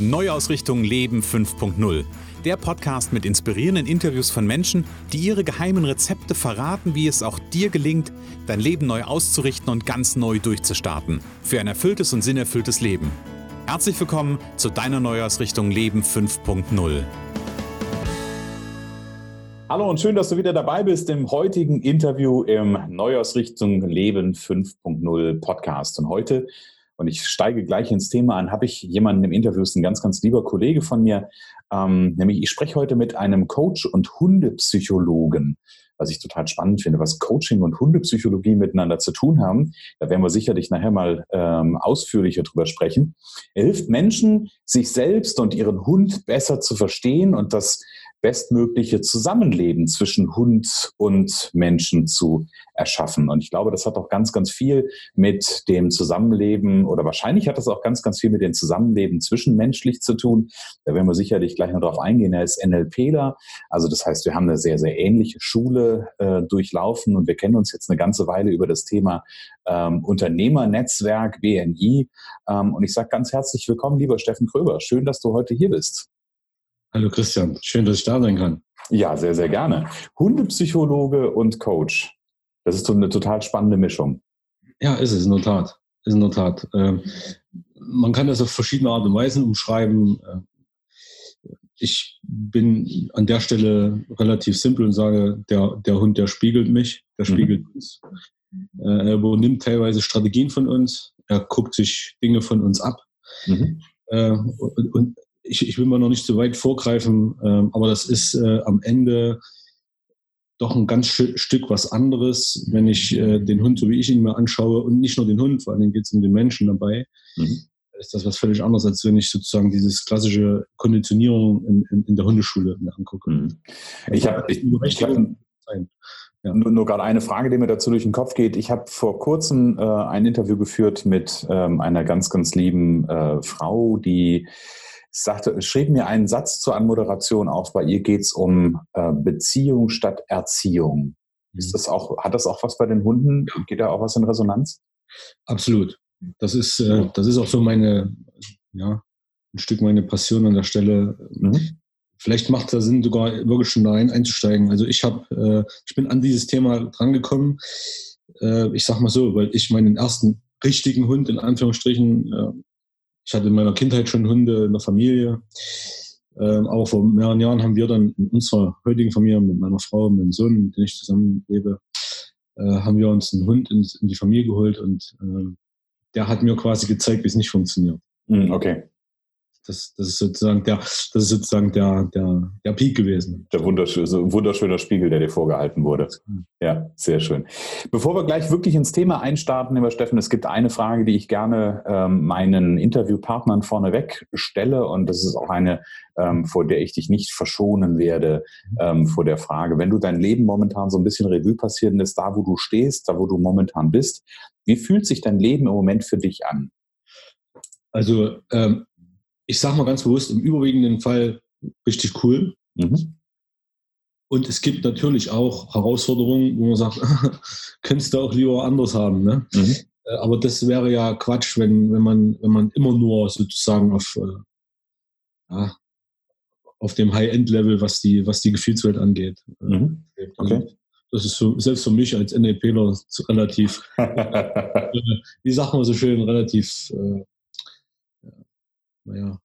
Neuausrichtung Leben 5.0. Der Podcast mit inspirierenden Interviews von Menschen, die ihre geheimen Rezepte verraten, wie es auch dir gelingt, dein Leben neu auszurichten und ganz neu durchzustarten. Für ein erfülltes und sinnerfülltes Leben. Herzlich willkommen zu deiner Neuausrichtung Leben 5.0. Hallo und schön, dass du wieder dabei bist im heutigen Interview im Neuausrichtung Leben 5.0 Podcast. Und heute und ich steige gleich ins Thema an, habe ich jemanden im Interview, ist ein ganz, ganz lieber Kollege von mir, ähm, nämlich ich spreche heute mit einem Coach und Hundepsychologen, was ich total spannend finde, was Coaching und Hundepsychologie miteinander zu tun haben. Da werden wir sicherlich nachher mal ähm, ausführlicher drüber sprechen. Er hilft Menschen, sich selbst und ihren Hund besser zu verstehen und das bestmögliche Zusammenleben zwischen Hund und Menschen zu erschaffen. Und ich glaube, das hat auch ganz, ganz viel mit dem Zusammenleben oder wahrscheinlich hat das auch ganz, ganz viel mit dem Zusammenleben zwischenmenschlich zu tun. Da werden wir sicherlich gleich noch drauf eingehen. Er ist NLPler. Also das heißt, wir haben eine sehr, sehr ähnliche Schule äh, durchlaufen und wir kennen uns jetzt eine ganze Weile über das Thema ähm, Unternehmernetzwerk BNI. Ähm, und ich sage ganz herzlich willkommen, lieber Steffen Kröber. Schön, dass du heute hier bist. Hallo Christian, schön, dass ich da sein kann. Ja, sehr, sehr gerne. Hundepsychologe und Coach. Das ist so eine total spannende Mischung. Ja, ist es in der Tat. Ist in der Tat. Ähm, man kann das auf verschiedene Art und Weisen umschreiben. Äh, ich bin an der Stelle relativ simpel und sage, der, der Hund, der spiegelt mich, der mhm. spiegelt mhm. uns. Äh, er übernimmt teilweise Strategien von uns, er guckt sich Dinge von uns ab. Mhm. Äh, und, und ich, ich will mal noch nicht zu weit vorgreifen, ähm, aber das ist äh, am Ende doch ein ganz Stück was anderes, wenn ich äh, den Hund, so wie ich ihn mir anschaue, und nicht nur den Hund, vor allem geht es um den Menschen dabei, mhm. ist das was völlig anderes, als wenn ich sozusagen dieses klassische Konditionierung in, in, in der Hundeschule mir angucke. Mhm. Ich habe ich, ich hab, ja. Nur, nur gerade eine Frage, die mir dazu durch den Kopf geht. Ich habe vor kurzem äh, ein Interview geführt mit ähm, einer ganz, ganz lieben äh, Frau, die sagte, schrieb mir einen Satz zur Anmoderation auf. Bei ihr geht es um äh, Beziehung statt Erziehung. Ist mhm. das auch, hat das auch was bei den Hunden? Geht da auch was in Resonanz? Absolut. Das ist, äh, das ist auch so meine, ja, ein Stück meine Passion an der Stelle. Mhm. Vielleicht macht es Sinn, sogar wirklich schon da einzusteigen. Also ich habe, äh, ich bin an dieses Thema drangekommen. Äh, ich sag mal so, weil ich meinen ersten richtigen Hund in Anführungsstrichen äh, ich hatte in meiner Kindheit schon Hunde in der Familie. Ähm, aber vor mehreren Jahren haben wir dann in unserer heutigen Familie mit meiner Frau, mit dem Sohn, mit dem ich zusammen lebe, äh, haben wir uns einen Hund in, in die Familie geholt und äh, der hat mir quasi gezeigt, wie es nicht funktioniert. Hm, okay. Das, das ist sozusagen der, das ist sozusagen der, der, der Peak gewesen. Der wunderschöne, wunderschöner Spiegel, der dir vorgehalten wurde. Ja, sehr schön. Bevor wir gleich wirklich ins Thema einstarten, lieber Steffen, es gibt eine Frage, die ich gerne ähm, meinen Interviewpartnern vorneweg stelle und das ist auch eine, ähm, vor der ich dich nicht verschonen werde, ähm, vor der Frage, wenn du dein Leben momentan so ein bisschen Revue passieren lässt, da wo du stehst, da wo du momentan bist, wie fühlt sich dein Leben im Moment für dich an? Also ähm, ich sage mal ganz bewusst, im überwiegenden Fall richtig cool. Mhm. Und es gibt natürlich auch Herausforderungen, wo man sagt, könntest du auch lieber anders haben. Ne? Mhm. Äh, aber das wäre ja Quatsch, wenn, wenn, man, wenn man immer nur sozusagen auf, äh, ja, auf dem High-End-Level, was die, was die Gefühlswelt angeht. Äh, mhm. Okay. Das ist so, selbst für mich als NLPler relativ, äh, wie sagt man so schön, relativ äh, naja,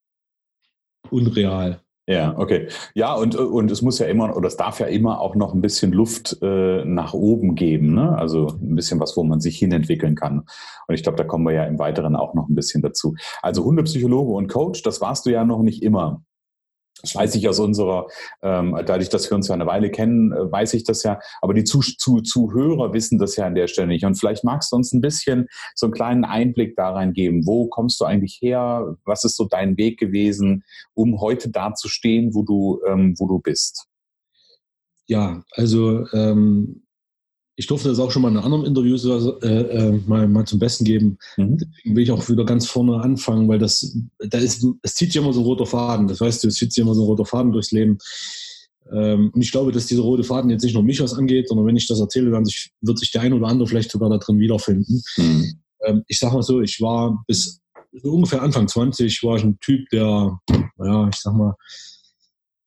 unreal. Ja, okay. Ja, und, und es muss ja immer, oder es darf ja immer auch noch ein bisschen Luft äh, nach oben geben, ne? Also ein bisschen was, wo man sich hinentwickeln kann. Und ich glaube, da kommen wir ja im Weiteren auch noch ein bisschen dazu. Also Hundepsychologe und Coach, das warst du ja noch nicht immer. Das weiß ich aus unserer, ähm, dadurch, dass wir uns ja eine Weile kennen, äh, weiß ich das ja. Aber die Zuh Zuh Zuhörer wissen das ja an der Stelle nicht. Und vielleicht magst du uns ein bisschen so einen kleinen Einblick da rein geben. Wo kommst du eigentlich her? Was ist so dein Weg gewesen, um heute da zu stehen, wo du, ähm, wo du bist? Ja, also ähm, ich durfte das auch schon mal in anderen Interviews äh, äh, mal, mal zum Besten geben. Mhm. Deswegen will ich auch wieder ganz vorne anfangen, weil das, da ist, es zieht sich immer so ein roter Faden. Das weißt du, es zieht sich immer so ein roter Faden durchs Leben. Ähm, und ich glaube, dass dieser rote Faden jetzt nicht nur mich was angeht, sondern wenn ich das erzähle, dann sich, wird sich der ein oder andere vielleicht sogar da drin wiederfinden. Mhm. Ähm, ich sag mal so, ich war bis so ungefähr Anfang 20 war ich ein Typ, der, naja, ich sag mal,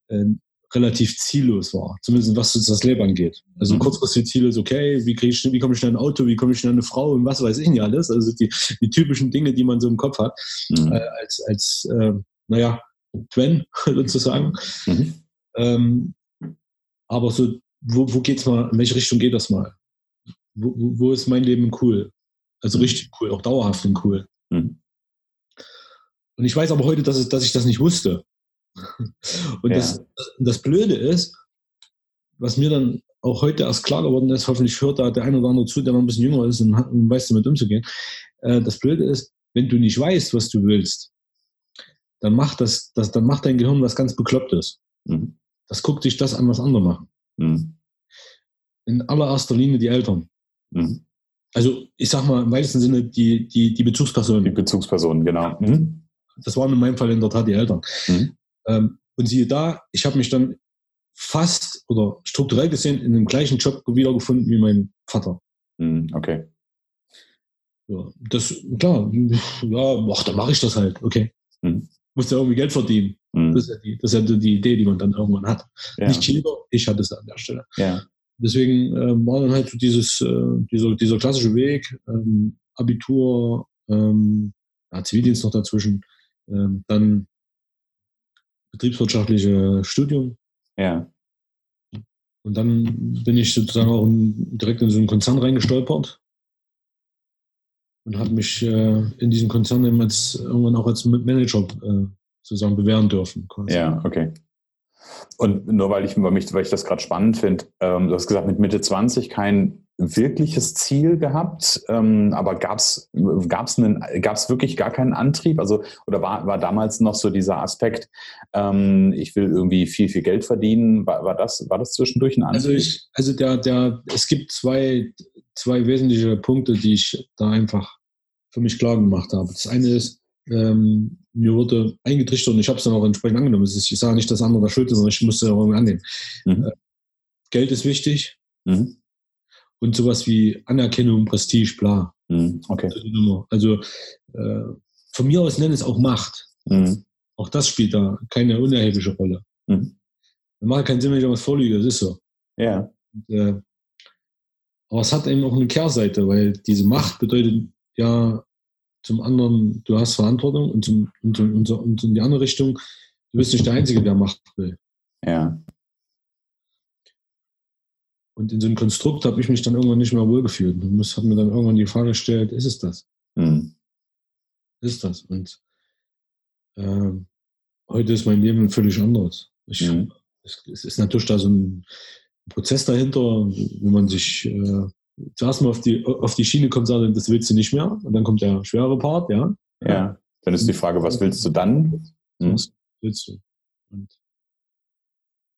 äh, relativ ziellos war, zumindest was das Leben angeht. Also mhm. kurzfristige Ziele ist okay, wie, krieg ich, wie komme ich schnell ein Auto, wie komme ich schnell eine Frau und was weiß ich nicht alles. Also die, die typischen Dinge, die man so im Kopf hat, mhm. äh, als, als äh, naja, Twen sozusagen. Mhm. Ähm, aber so, wo, wo geht's mal, in welche Richtung geht das mal? Wo, wo ist mein Leben cool? Also mhm. richtig cool, auch dauerhaft und cool. Mhm. Und ich weiß aber heute, dass, es, dass ich das nicht wusste. Und ja. das, das Blöde ist, was mir dann auch heute erst klar geworden ist, hoffentlich hört da der eine oder andere zu, der noch ein bisschen jünger ist und, und weiß damit umzugehen. Äh, das Blöde ist, wenn du nicht weißt, was du willst, dann macht das, das dann macht dein Gehirn was ganz Beklopptes. Mhm. Das guckt sich das an, was andere machen. Mhm. In allererster Linie die Eltern. Mhm. Also ich sag mal im weitesten Sinne die, die, die Bezugspersonen. Die Bezugspersonen, genau. Mhm. Das waren in meinem Fall in der Tat die Eltern. Mhm. Ähm, und siehe da, ich habe mich dann fast oder strukturell gesehen in dem gleichen Job wiedergefunden wie mein Vater. Mhm, okay. Ja, das, klar, ja, ach, dann mache ich das halt, okay. Mhm. Muss ja irgendwie Geld verdienen. Mhm. Das, ist ja die, das ist ja die Idee, die man dann irgendwann hat. Ja. Nicht jeder, ich hatte es an der Stelle. Ja. Deswegen äh, war dann halt so dieses, äh, dieser, dieser klassische Weg, ähm, Abitur, ähm, ja, Zivildienst noch dazwischen, ähm, dann betriebswirtschaftliche Studium. Ja. Und dann bin ich sozusagen auch direkt in so einen Konzern reingestolpert und habe mich äh, in diesem Konzern eben als, irgendwann auch als Manager äh, sozusagen bewähren dürfen. Quasi. Ja, okay. Und nur weil ich, weil mich, weil ich das gerade spannend finde, ähm, du hast gesagt, mit Mitte 20 kein wirkliches Ziel gehabt, ähm, aber gab es gab's gab's wirklich gar keinen Antrieb? Also, oder war, war damals noch so dieser Aspekt, ähm, ich will irgendwie viel, viel Geld verdienen? War, war, das, war das zwischendurch ein Antrieb? Also, ich, also der, der, es gibt zwei, zwei wesentliche Punkte, die ich da einfach für mich klar gemacht habe. Das eine ist, ähm, mir wurde eingetrichtert und ich habe es dann auch entsprechend angenommen. Ist, ich sage nicht, dass andere da schuld sind, sondern ich musste es irgendwie annehmen. Mhm. Äh, Geld ist wichtig mhm. Und sowas wie Anerkennung, Prestige, bla. Mhm. Okay. Also äh, von mir aus nenne es auch Macht. Mhm. Auch das spielt da keine unerhebliche Rolle. Mhm. Dann macht keinen Sinn, wenn ich was vorliege, das ist so. Ja. Und, äh, aber es hat eben auch eine Kehrseite, weil diese Macht bedeutet ja zum anderen, du hast Verantwortung und, zum, und, und, und in die andere Richtung, du bist nicht der Einzige, der Macht will. Ja. Und in so einem Konstrukt habe ich mich dann irgendwann nicht mehr wohlgefühlt. Und habe mir dann irgendwann die Frage gestellt, ist es das? Mhm. Ist das? Und äh, heute ist mein Leben völlig anders. Ich, mhm. es, es, ist natürlich da so ein Prozess dahinter, wo man sich äh, zuerst mal auf die, auf die Schiene kommt, sagt, das willst du nicht mehr. Und dann kommt der schwere Part, ja. Ja, dann ist die Frage, was willst du dann? Hm. Was willst du? Und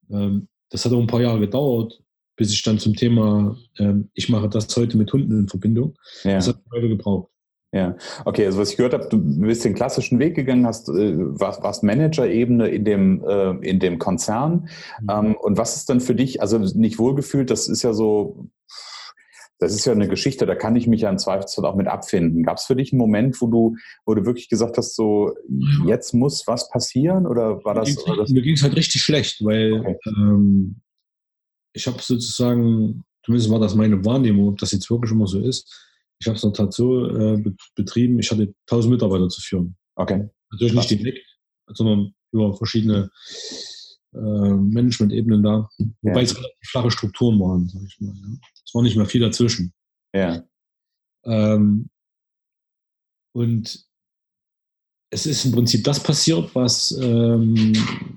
ähm, das hat auch ein paar Jahre gedauert, bis ich dann zum Thema, ähm, ich mache das heute mit Hunden in Verbindung. Ja. Das hat heute gebraucht. Ja, okay, also was ich gehört habe, du bist den klassischen Weg gegangen, hast, äh, warst, warst Manager-Ebene in dem, äh, in dem Konzern. Mhm. Ähm, und was ist dann für dich, also nicht wohlgefühlt, das ist ja so, das ist ja eine Geschichte, da kann ich mich ja im Zweifelsfall auch mit abfinden. Gab es für dich einen Moment, wo du, wo du wirklich gesagt hast, so jetzt muss was passieren? Oder war das? Mir ging es halt richtig schlecht, weil okay. ähm, ich habe sozusagen, zumindest war das meine Wahrnehmung, ob das jetzt wirklich immer so ist, ich habe es in der Tat so äh, betrieben, ich hatte 1000 Mitarbeiter zu führen. Okay. Natürlich nicht direkt, sondern über verschiedene äh, Management-Ebenen da, wobei ja. es relativ flache Strukturen waren, sag ich mal. Ja. Es war nicht mehr viel dazwischen. Ja. Ähm, und es ist im Prinzip das passiert, was ähm,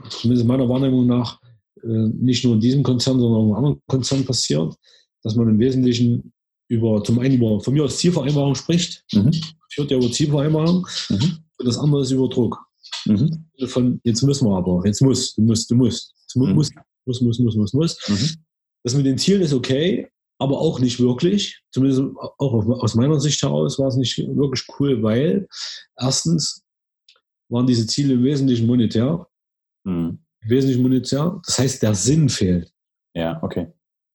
zumindest meiner Wahrnehmung nach nicht nur in diesem Konzern, sondern auch in anderen Konzernen passiert, dass man im Wesentlichen über zum einen über von mir aus Zielvereinbarung spricht, mhm. führt ja über Zielvereinbarung mhm. und das andere ist über Druck. Mhm. Von jetzt müssen wir aber, jetzt muss, du musst, du musst, du mhm. musst, muss, muss, muss, muss, muss. Mhm. Das mit den Zielen ist okay, aber auch nicht wirklich. Zumindest auch aus meiner Sicht heraus war es nicht wirklich cool, weil erstens waren diese Ziele im Wesentlichen monetär. Mhm. Im Wesentlichen monetär. Das heißt, der Sinn fehlt. Ja, okay.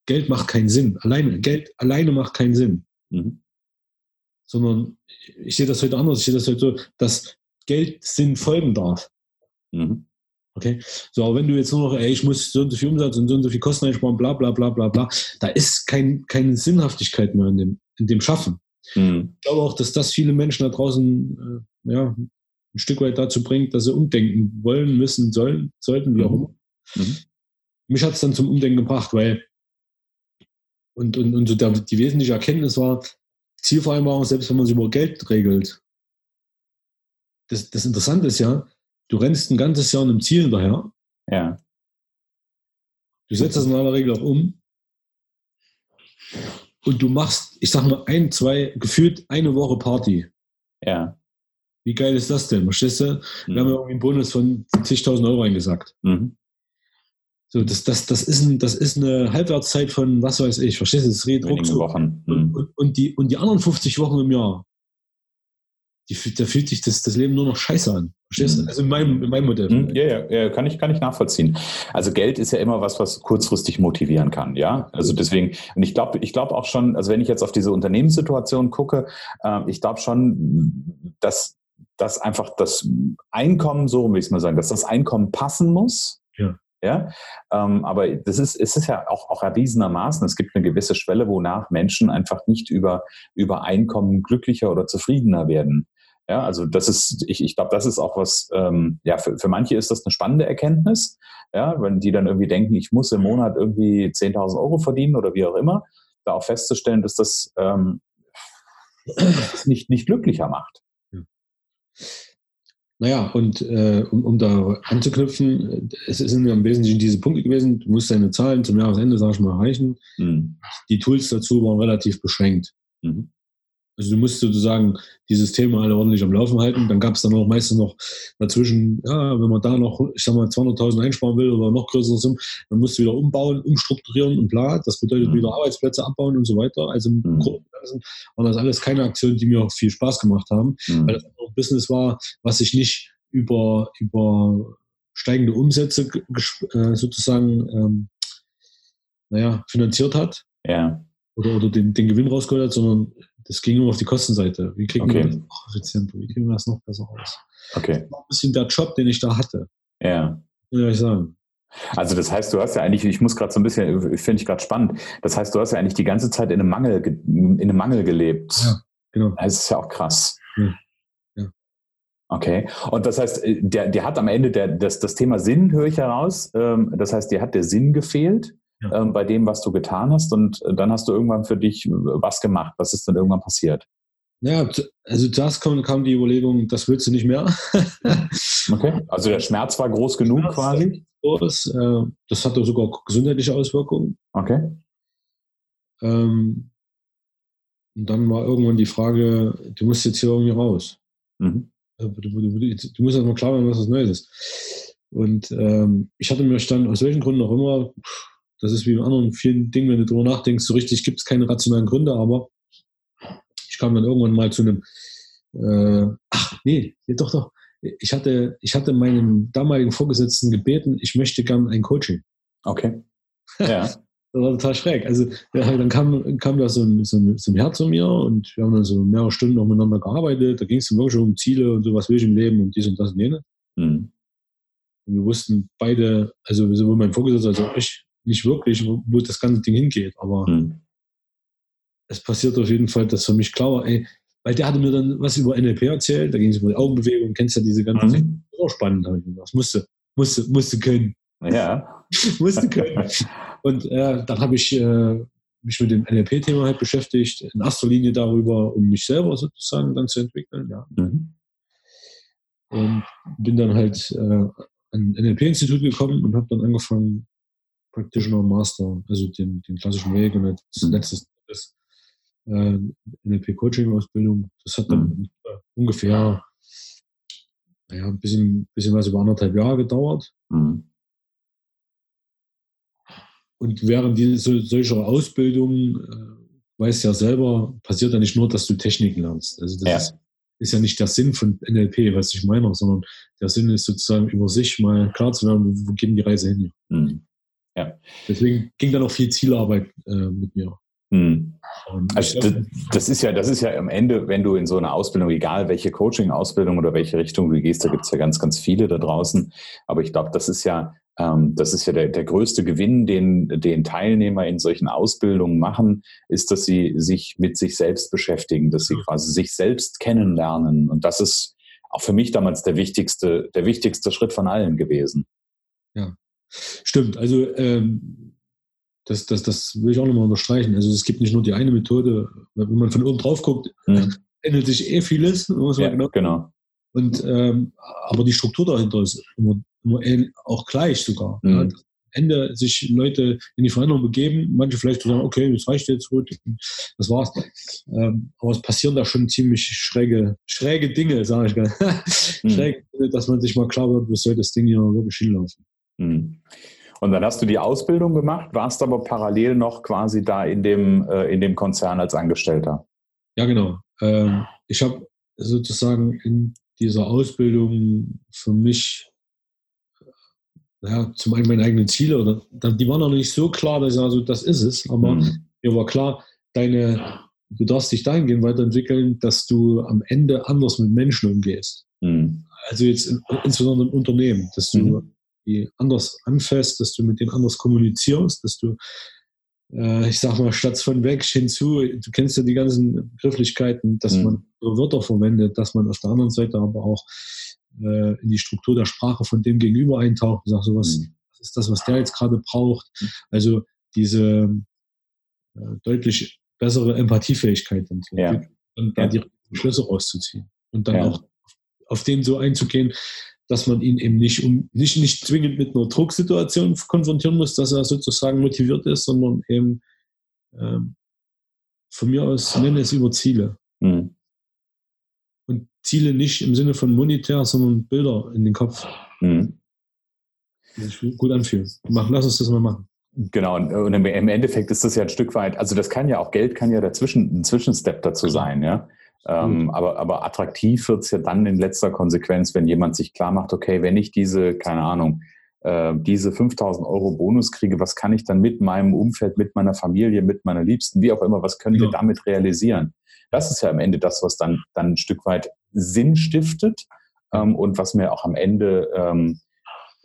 Geld macht keinen Sinn. Alleine, Geld alleine macht keinen Sinn. Mhm. sondern ich sehe das heute anders. Ich sehe das heute so, dass Geld Sinn folgen darf. Mhm. Okay. So, aber wenn du jetzt nur noch, ey, ich muss so und so viel Umsatz und so und so viel Kosten einsparen, bla bla bla bla bla, da ist kein, keine Sinnhaftigkeit mehr in dem, in dem Schaffen. Mhm. Ich glaube auch, dass das viele Menschen da draußen äh, ja, ein Stück weit dazu bringt, dass sie umdenken wollen, müssen, sollen, sollten, wie auch mhm. immer. Mhm. Mich hat es dann zum Umdenken gebracht, weil und, und, und so der, die wesentliche Erkenntnis war, Zielvereinbarung, selbst wenn man sie über Geld regelt. Das, das Interessante ist ja, du rennst ein ganzes Jahr einem Ziel hinterher. Ja. Du setzt das in aller Regel auch um. Und du machst, ich sag mal, ein, zwei, gefühlt eine Woche Party. Ja. Wie geil ist das denn? Verstehst du? Mhm. Wir haben ja irgendwie einen Bonus von zigtausend Euro eingesagt. Mhm. So, das, das, das, ist ein, das ist eine Halbwertszeit von, was weiß ich, verstehst du? Das redet Wochen. Mhm. Und, und, die, und die anderen 50 Wochen im Jahr, die, da fühlt sich das, das Leben nur noch scheiße an. Verstehst du? Mhm. Also in meinem, in meinem Modell. Mhm. Ja, ja, ja, kann ich, kann ich nachvollziehen. Also Geld ist ja immer was, was kurzfristig motivieren kann, ja. Also deswegen, und ich glaube, ich glaube auch schon, also wenn ich jetzt auf diese Unternehmenssituation gucke, äh, ich glaube schon, dass, dass einfach das Einkommen, so wie ich es mal sagen, dass das Einkommen passen muss. Ja. Ja, ähm, aber das ist, es ist ja auch, auch erwiesenermaßen, es gibt eine gewisse Schwelle, wonach Menschen einfach nicht über, über Einkommen glücklicher oder zufriedener werden. Ja, also das ist, ich, ich glaube, das ist auch was, ähm, ja, für, für manche ist das eine spannende Erkenntnis, ja, wenn die dann irgendwie denken, ich muss im Monat irgendwie 10.000 Euro verdienen oder wie auch immer, da auch festzustellen, dass das, ähm, das nicht, nicht glücklicher macht. Naja, und äh, um, um da anzuknüpfen, es sind ja im Wesentlichen diese Punkte gewesen, du musst deine Zahlen zum Jahresende, sag ich mal, erreichen. Mhm. Die Tools dazu waren relativ beschränkt. Mhm. Also du musst sozusagen dieses Thema alle ordentlich am Laufen halten. Dann gab es dann auch meistens noch dazwischen, ja, wenn man da noch, ich sag mal, 200.000 einsparen will oder noch größere Summen, dann musst du wieder umbauen, umstrukturieren und bla. Das bedeutet mhm. wieder Arbeitsplätze abbauen und so weiter. Also im mhm. Großen waren das alles keine Aktionen, die mir auch viel Spaß gemacht haben, mhm. weil das auch ein Business war, was sich nicht über, über steigende Umsätze äh, sozusagen ähm, naja, finanziert hat. Ja. Oder, oder den, den Gewinn rausgeholt hat, sondern das ging nur auf die Kostenseite. Wie kriegen okay. wir das noch effizienter? Wie kriegen wir das noch besser raus? Okay. Das war ein bisschen der Job, den ich da hatte. Ja. Soll ich sagen? Also das heißt, du hast ja eigentlich, ich muss gerade so ein bisschen, finde ich gerade spannend, das heißt, du hast ja eigentlich die ganze Zeit in einem Mangel, in einem Mangel gelebt. Ja, genau. Das ist ja auch krass. Ja. ja. Okay. Und das heißt, äh, der, der hat am Ende der, das, das Thema Sinn, höre ich heraus. Ähm, das heißt, dir hat der Sinn gefehlt ja. ähm, bei dem, was du getan hast. Und äh, dann hast du irgendwann für dich äh, was gemacht. Was ist dann irgendwann passiert? Ja, also zuerst kam, kam die Überlegung, das willst du nicht mehr. okay, also der Schmerz war groß genug Schmerz quasi? Groß, äh, das hatte sogar gesundheitliche Auswirkungen. Okay. Ähm, und dann war irgendwann die Frage, du musst jetzt hier irgendwie raus. Mhm. Du, du, du, du, musst erstmal klar werden, was das Neues ist. Und ähm, ich hatte mir dann aus welchen Gründen auch immer das ist wie bei anderen vielen Dingen, wenn du darüber nachdenkst, so richtig gibt es keine rationalen Gründe, aber ich kam dann irgendwann mal zu einem, äh, ach nee, doch, doch. Ich hatte, ich hatte meinen damaligen Vorgesetzten gebeten, ich möchte gern ein Coaching. Okay. Ja. das war total schräg. Also dann kam, kam da so ein, so, ein, so ein Herr zu mir und wir haben dann so mehrere Stunden noch miteinander gearbeitet. Da ging es wirklich um Ziele und so, was will ich im Leben und dies und das und jene. Mhm. Und wir wussten beide, also sowohl mein Vorgesetzter als auch ich, nicht wirklich, wo, wo das ganze Ding hingeht. Aber hm. es passiert auf jeden Fall, dass für mich klar war, ey, weil der hatte mir dann was über NLP erzählt, da ging es über die Augenbewegung, kennst ja diese ganzen mhm. Das auch spannend, habe ich gedacht. Musste, musste, musste können. Ja. musste können. Und äh, dann habe ich äh, mich mit dem NLP-Thema halt beschäftigt, in erster Linie darüber, um mich selber sozusagen dann zu entwickeln. Ja. Mhm. Und bin dann halt äh, an ein NLP-Institut gekommen und habe dann angefangen, Practitioner Master, also den, den klassischen Weg und als mhm. letztes ist äh, NLP Coaching Ausbildung. Das hat dann mhm. ungefähr naja, ein bisschen, bisschen was über anderthalb Jahre gedauert. Mhm. Und während diese, solcher Ausbildung, äh, weißt ja selber, passiert ja nicht nur, dass du Techniken lernst. Also das ja. Ist, ist, ja nicht der Sinn von NLP, was ich meine, sondern der Sinn ist sozusagen über sich mal klar zu werden, wo, wo geht die Reise hin. Mhm. Ja. Deswegen ging dann auch viel Zielarbeit äh, mit mir. Hm. Also das, das, ist ja, das ist ja am Ende, wenn du in so eine Ausbildung, egal welche Coaching-Ausbildung oder welche Richtung du gehst, da gibt es ja ganz, ganz viele da draußen. Aber ich glaube, das ist ja, ähm, das ist ja der, der größte Gewinn, den, den Teilnehmer in solchen Ausbildungen machen, ist, dass sie sich mit sich selbst beschäftigen, dass sie quasi sich selbst kennenlernen. Und das ist auch für mich damals der wichtigste, der wichtigste Schritt von allen gewesen. Ja, stimmt. Also ähm, das, das, das will ich auch nochmal unterstreichen. Also es gibt nicht nur die eine Methode, wenn man von oben drauf guckt, mhm. ändert sich eh vieles. Ja, genau. genau. Und, ähm, aber die Struktur dahinter ist immer, immer auch gleich sogar. Mhm. Ja, am Ende sich Leute in die Veränderung begeben, manche vielleicht sagen, okay, das reicht jetzt gut, das war's. Ähm, aber es passieren da schon ziemlich schräge, schräge Dinge, sage ich gerne. mhm. Schräge Dinge, dass man sich mal klar wird, wie soll das Ding hier wirklich hinlaufen. Mhm. Und dann hast du die Ausbildung gemacht, warst aber parallel noch quasi da in dem, äh, in dem Konzern als Angestellter. Ja, genau. Ähm, ich habe sozusagen in dieser Ausbildung für mich ja, zum einen meine eigenen Ziele, oder die waren noch nicht so klar, dass ich sage, das ist es, aber mhm. mir war klar, deine, du darfst dich dahingehend weiterentwickeln, dass du am Ende anders mit Menschen umgehst. Mhm. Also jetzt insbesondere im Unternehmen, dass du mhm die anders anfasst, dass du mit denen anders kommunizierst, dass du, äh, ich sag mal, statt von weg hinzu, du kennst ja die ganzen Begrifflichkeiten, dass mhm. man Wörter verwendet, dass man auf der anderen Seite aber auch äh, in die Struktur der Sprache von dem Gegenüber eintaucht und sagt, so was, mhm. was ist das, was der jetzt gerade braucht. Also diese äh, deutlich bessere Empathiefähigkeit und, so. ja. und da ja. die Schlüsse rauszuziehen und dann ja. auch auf den so einzugehen, dass man ihn eben nicht, um, nicht, nicht zwingend mit einer Drucksituation konfrontieren muss, dass er sozusagen motiviert ist, sondern eben ähm, von mir aus nenne es über Ziele. Mhm. Und Ziele nicht im Sinne von monetär, sondern Bilder in den Kopf. Mhm. Die sich gut anfühlen. Machen, lass uns das mal machen. Genau, und im Endeffekt ist das ja ein Stück weit, also das kann ja auch Geld, kann ja dazwischen ein Zwischenstep dazu sein, ja. Ähm, aber, aber attraktiv wird es ja dann in letzter Konsequenz, wenn jemand sich klar macht, okay, wenn ich diese, keine Ahnung, äh, diese 5000 Euro Bonus kriege, was kann ich dann mit meinem Umfeld, mit meiner Familie, mit meiner Liebsten, wie auch immer, was können ja. wir damit realisieren? Das ist ja am Ende das, was dann, dann ein Stück weit Sinn stiftet ähm, und was mir auch am Ende, ähm,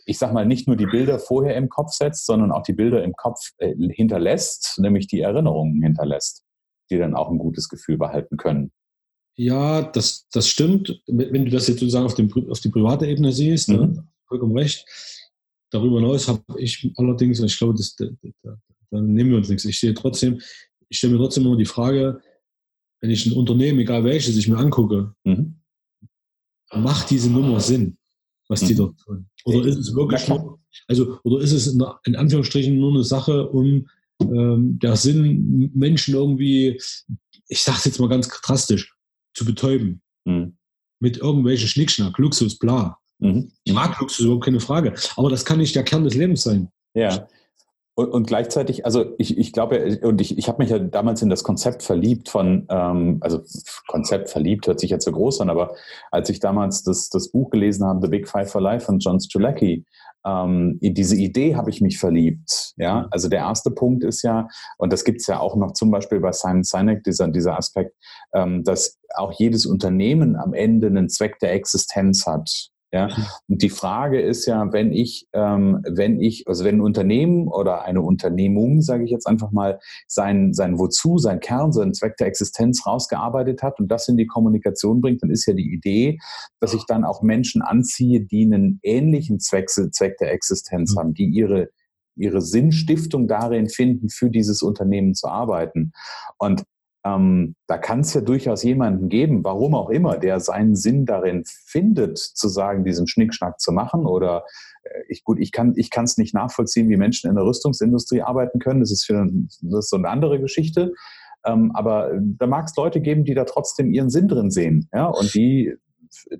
ich sag mal, nicht nur die Bilder vorher im Kopf setzt, sondern auch die Bilder im Kopf äh, hinterlässt, nämlich die Erinnerungen hinterlässt, die dann auch ein gutes Gefühl behalten können. Ja, das, das stimmt. Wenn du das jetzt sozusagen auf, dem, auf die private Ebene siehst, mhm. ne, vollkommen recht. Darüber hinaus habe ich allerdings, ich glaube, das, da, da, da, nehmen wir uns nichts. Ich sehe trotzdem, ich stelle mir trotzdem immer die Frage, wenn ich ein Unternehmen, egal welches, ich mir angucke, mhm. macht diese Nummer Sinn, was die mhm. dort tun? Oder ist es wirklich nur, also, oder ist es in, in Anführungsstrichen nur eine Sache, um ähm, der Sinn, Menschen irgendwie, ich sage es jetzt mal ganz drastisch, zu betäuben. Mhm. Mit irgendwelchen Schnickschnack, Luxus, bla. Mhm. Ich mag Luxus, überhaupt keine Frage. Aber das kann nicht der Kern des Lebens sein. Ja. Und, und gleichzeitig, also ich, ich glaube, und ich, ich habe mich ja damals in das Konzept verliebt von, ähm, also Konzept verliebt hört sich jetzt so groß an, aber als ich damals das, das Buch gelesen habe, The Big Five for Life von John Strelacki, ähm, in diese Idee habe ich mich verliebt. Ja, mhm. also der erste Punkt ist ja, und das gibt es ja auch noch zum Beispiel bei Simon Sinek, dieser, dieser Aspekt, ähm, dass auch jedes Unternehmen am Ende einen Zweck der Existenz hat. Ja, mhm. und die Frage ist ja, wenn ich, ähm, wenn ich, also wenn ein Unternehmen oder eine Unternehmung, sage ich jetzt einfach mal, sein, sein Wozu, sein Kern, seinen Zweck der Existenz rausgearbeitet hat und das in die Kommunikation bringt, dann ist ja die Idee, dass ich dann auch Menschen anziehe, die einen ähnlichen Zweck, Zweck der Existenz mhm. haben, die ihre ihre Sinnstiftung darin finden, für dieses Unternehmen zu arbeiten. Und ähm, da kann es ja durchaus jemanden geben, warum auch immer, der seinen Sinn darin findet, zu sagen, diesen Schnickschnack zu machen oder äh, ich, gut, ich kann ich es nicht nachvollziehen, wie Menschen in der Rüstungsindustrie arbeiten können. Das ist, für, das ist so eine andere Geschichte. Ähm, aber da mag es Leute geben, die da trotzdem ihren Sinn drin sehen, ja, und die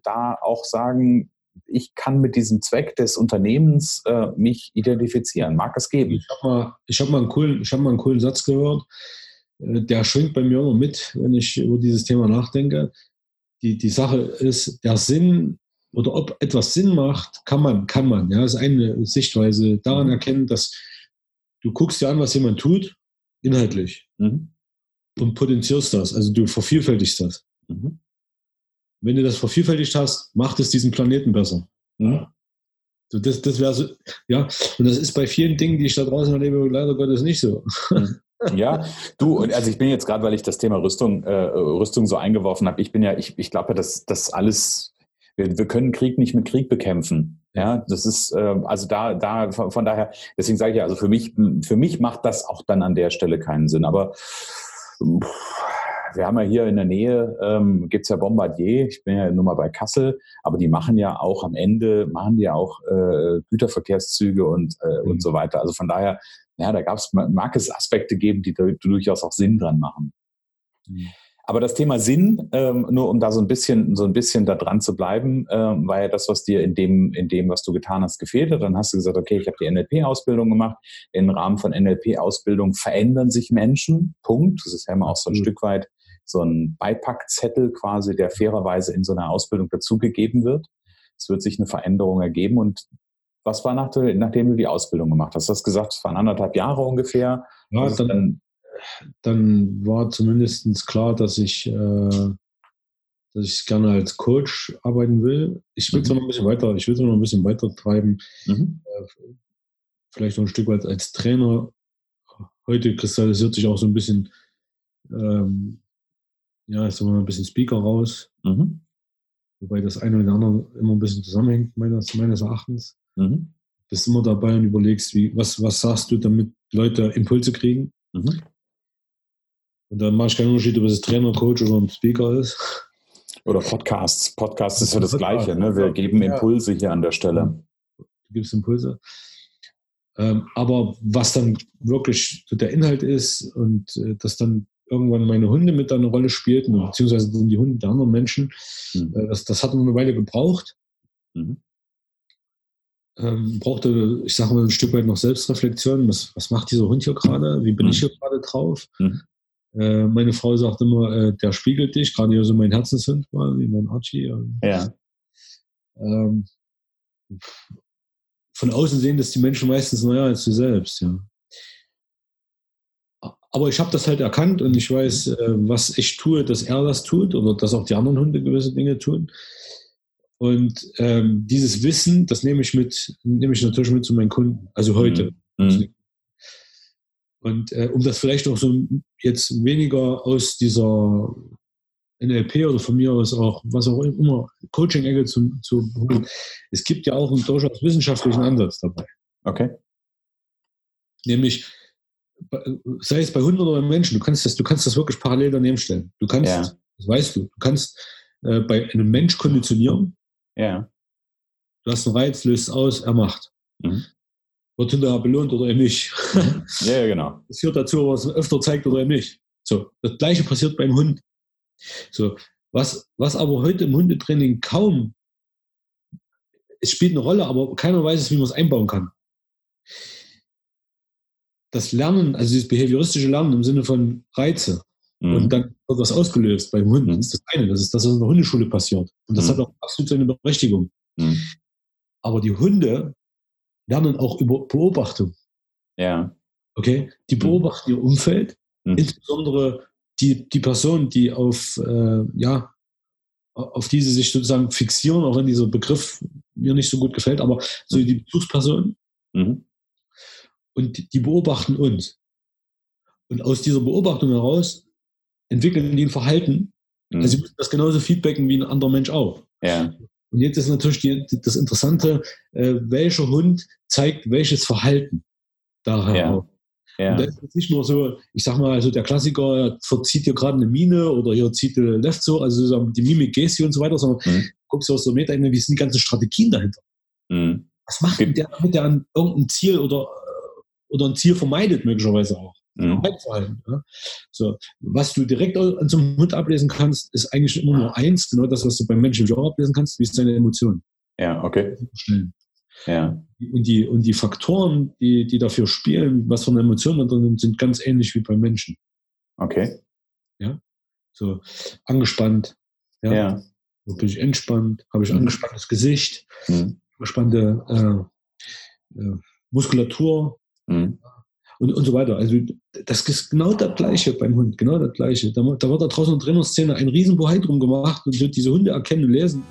da auch sagen, ich kann mit diesem Zweck des Unternehmens äh, mich identifizieren. Mag es geben. Ich habe mal, hab mal, einen coolen, hab mal einen coolen Satz gehört. Der schwingt bei mir immer mit, wenn ich über dieses Thema nachdenke. Die, die Sache ist, der Sinn oder ob etwas Sinn macht, kann man, kann man. Ja, das ist eine Sichtweise. Daran mhm. erkennen, dass du guckst dir an, was jemand tut, inhaltlich. Mhm. und potenzierst das. Also du vervielfältigst das. Mhm. Wenn du das vervielfältigt hast, macht es diesen Planeten besser. Mhm. So, das das wäre so, ja, und das ist bei vielen Dingen, die ich da draußen erlebe, leider Gottes nicht so. Mhm. Ja, du, also ich bin jetzt gerade, weil ich das Thema Rüstung, äh, Rüstung so eingeworfen habe, ich bin ja, ich, ich glaube, dass das alles, wir, wir können Krieg nicht mit Krieg bekämpfen. Ja, das ist äh, also da, da von, von daher, deswegen sage ich ja, also für mich, für mich macht das auch dann an der Stelle keinen Sinn. Aber wir haben ja hier in der Nähe, ähm, gibt ja Bombardier, ich bin ja nur mal bei Kassel, aber die machen ja auch am Ende, machen die ja auch äh, Güterverkehrszüge und, äh, mhm. und so weiter. Also von daher, ja, da gab es, mag es Aspekte geben, die da durchaus auch Sinn dran machen. Mhm. Aber das Thema Sinn, ähm, nur um da so ein bisschen, so ein bisschen da dran zu bleiben, ähm, war ja das, was dir in dem, in dem, was du getan hast, gefehlt hat. Dann hast du gesagt, okay, ich habe die NLP-Ausbildung gemacht. Im Rahmen von NLP-Ausbildung verändern sich Menschen. Punkt. Das ist ja immer auch so ein mhm. Stück weit so ein Beipackzettel quasi, der fairerweise in so einer Ausbildung dazugegeben wird. Es wird sich eine Veränderung ergeben. Und was war nach, nachdem du die Ausbildung gemacht hast? Du hast gesagt, es waren anderthalb Jahre ungefähr. Ja, dann, dann war zumindest klar, dass ich, äh, dass ich gerne als Coach arbeiten will. Ich will es mhm. noch ein bisschen weiter, ich will es noch ein bisschen weiter treiben. Mhm. Äh, vielleicht noch ein Stück weit als Trainer. Heute kristallisiert sich auch so ein bisschen, ähm, ja, ich sag mal ein bisschen Speaker raus. Mhm. Wobei das eine und andere immer ein bisschen zusammenhängt, meines, meines Erachtens. Mhm. Bist immer dabei und überlegst, wie, was, was sagst du, damit Leute Impulse kriegen. Mhm. Und dann mache ich keinen Unterschied, ob es Trainer, Coach oder ein Speaker ist. Oder Podcasts. Podcasts ist ja das Gleiche. Ne? Wir geben Impulse hier an der Stelle. Du gibst Impulse. Ähm, aber was dann wirklich der Inhalt ist und äh, dass dann irgendwann meine Hunde mit eine Rolle spielten, beziehungsweise die Hunde der anderen Menschen, mhm. äh, das, das hat eine Weile gebraucht. Mhm. Ähm, brauchte, ich sage mal, ein Stück weit noch Selbstreflexion. Was, was macht dieser Hund hier gerade? Wie bin mhm. ich hier gerade drauf? Mhm. Äh, meine Frau sagt immer, äh, der spiegelt dich, gerade hier so mein Herzenshund quasi, mein Archie. ja. Ähm, von außen sehen das die Menschen meistens neuer als du selbst, ja. Aber ich habe das halt erkannt und ich weiß, äh, was ich tue, dass er das tut oder dass auch die anderen Hunde gewisse Dinge tun. Und ähm, dieses Wissen, das nehme ich mit, nehme ich natürlich mit zu meinen Kunden, also heute. Mhm. Und äh, um das vielleicht auch so jetzt weniger aus dieser NLP oder von mir aus auch, was auch immer, Coaching-Ecke zu, zu Es gibt ja auch einen durchaus wissenschaftlichen Ansatz dabei. Okay. Nämlich, sei es bei Hunden oder bei Menschen, du kannst das, du kannst das wirklich parallel daneben stellen. Du kannst, ja. das weißt du, du kannst äh, bei einem Mensch konditionieren. Ja. Du hast einen Reiz, löst aus, er macht. Mhm wird hinterher belohnt oder eben nicht. Ja, genau. Das führt dazu, was man öfter zeigt oder eben nicht. So, das gleiche passiert beim Hund. So, was, was aber heute im Hundetraining kaum, es spielt eine Rolle, aber keiner weiß es, wie man es einbauen kann. Das Lernen, also dieses behavioristische Lernen im Sinne von Reize, mhm. und dann wird das ausgelöst beim Hund. Das ist das eine. Das ist das, was in der Hundeschule passiert. Und das mhm. hat auch absolut seine Berechtigung. Mhm. Aber die Hunde lernen auch über Beobachtung. Ja. Okay? Die mhm. beobachten ihr Umfeld, mhm. insbesondere die, die Person, die auf, äh, ja, auf diese sich sozusagen fixieren, auch wenn dieser Begriff mir nicht so gut gefällt, aber so mhm. die Bezugsperson. Mhm. Und die beobachten uns. Und aus dieser Beobachtung heraus entwickeln die ein Verhalten. Mhm. Also sie müssen das genauso feedbacken wie ein anderer Mensch auch. Ja. Und jetzt ist natürlich die, das Interessante, äh, welcher Hund zeigt welches Verhalten daher ja. Ja. Und das ist nicht nur so, ich sag mal, also der Klassiker verzieht hier gerade eine Mine oder hier zieht der Left so, also die Mimik, Gestik und so weiter, sondern mhm. guckst du aus der Meta, wie sind die ganzen Strategien dahinter? Mhm. Was macht denn der, damit der an irgendein Ziel oder, oder ein Ziel vermeidet, möglicherweise auch? Ja. So, was du direkt an so einem Hund ablesen kannst, ist eigentlich immer nur eins, genau das, was du beim Menschen auch ablesen kannst, wie ist deine Emotion. Ja, okay. Ja. Und die, und die Faktoren, die, die dafür spielen, was für eine Emotion da drin sind, sind ganz ähnlich wie beim Menschen. Okay. Ja. So angespannt. Ja. ja. So bin ich entspannt, habe ich mhm. angespanntes Gesicht, mhm. angespannte äh, äh, Muskulatur. Mhm. und, und so weiter. Also das ist genau das Gleiche beim Hund, genau das Gleiche. Da, da wird da draußen in der Trainerszene ein Riesenbohai drum gemacht und wird diese Hunde erkennen und lesen.